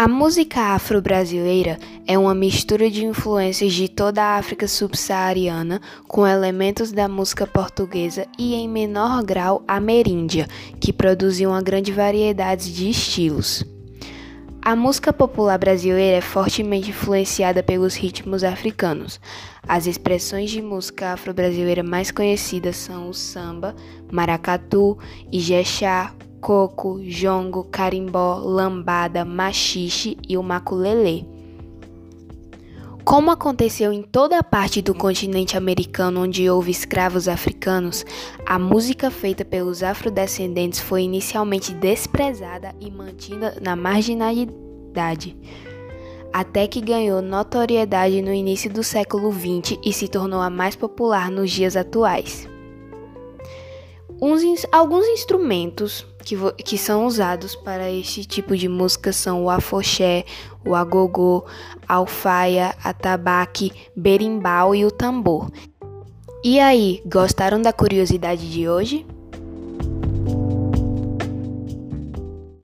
A música afro-brasileira é uma mistura de influências de toda a África subsaariana com elementos da música portuguesa e, em menor grau, ameríndia, que produziu uma grande variedade de estilos. A música popular brasileira é fortemente influenciada pelos ritmos africanos. As expressões de música afro-brasileira mais conhecidas são o samba, maracatu, ijexá, coco, jongo, carimbó, lambada, machixe e o maculelê. Como aconteceu em toda a parte do continente americano onde houve escravos africanos, a música feita pelos afrodescendentes foi inicialmente desprezada e mantida na marginalidade, até que ganhou notoriedade no início do século XX e se tornou a mais popular nos dias atuais. Uns, alguns instrumentos que, que são usados para este tipo de música são o afoxé, o agogô, a alfaia, atabaque, berimbau e o tambor. E aí, gostaram da curiosidade de hoje?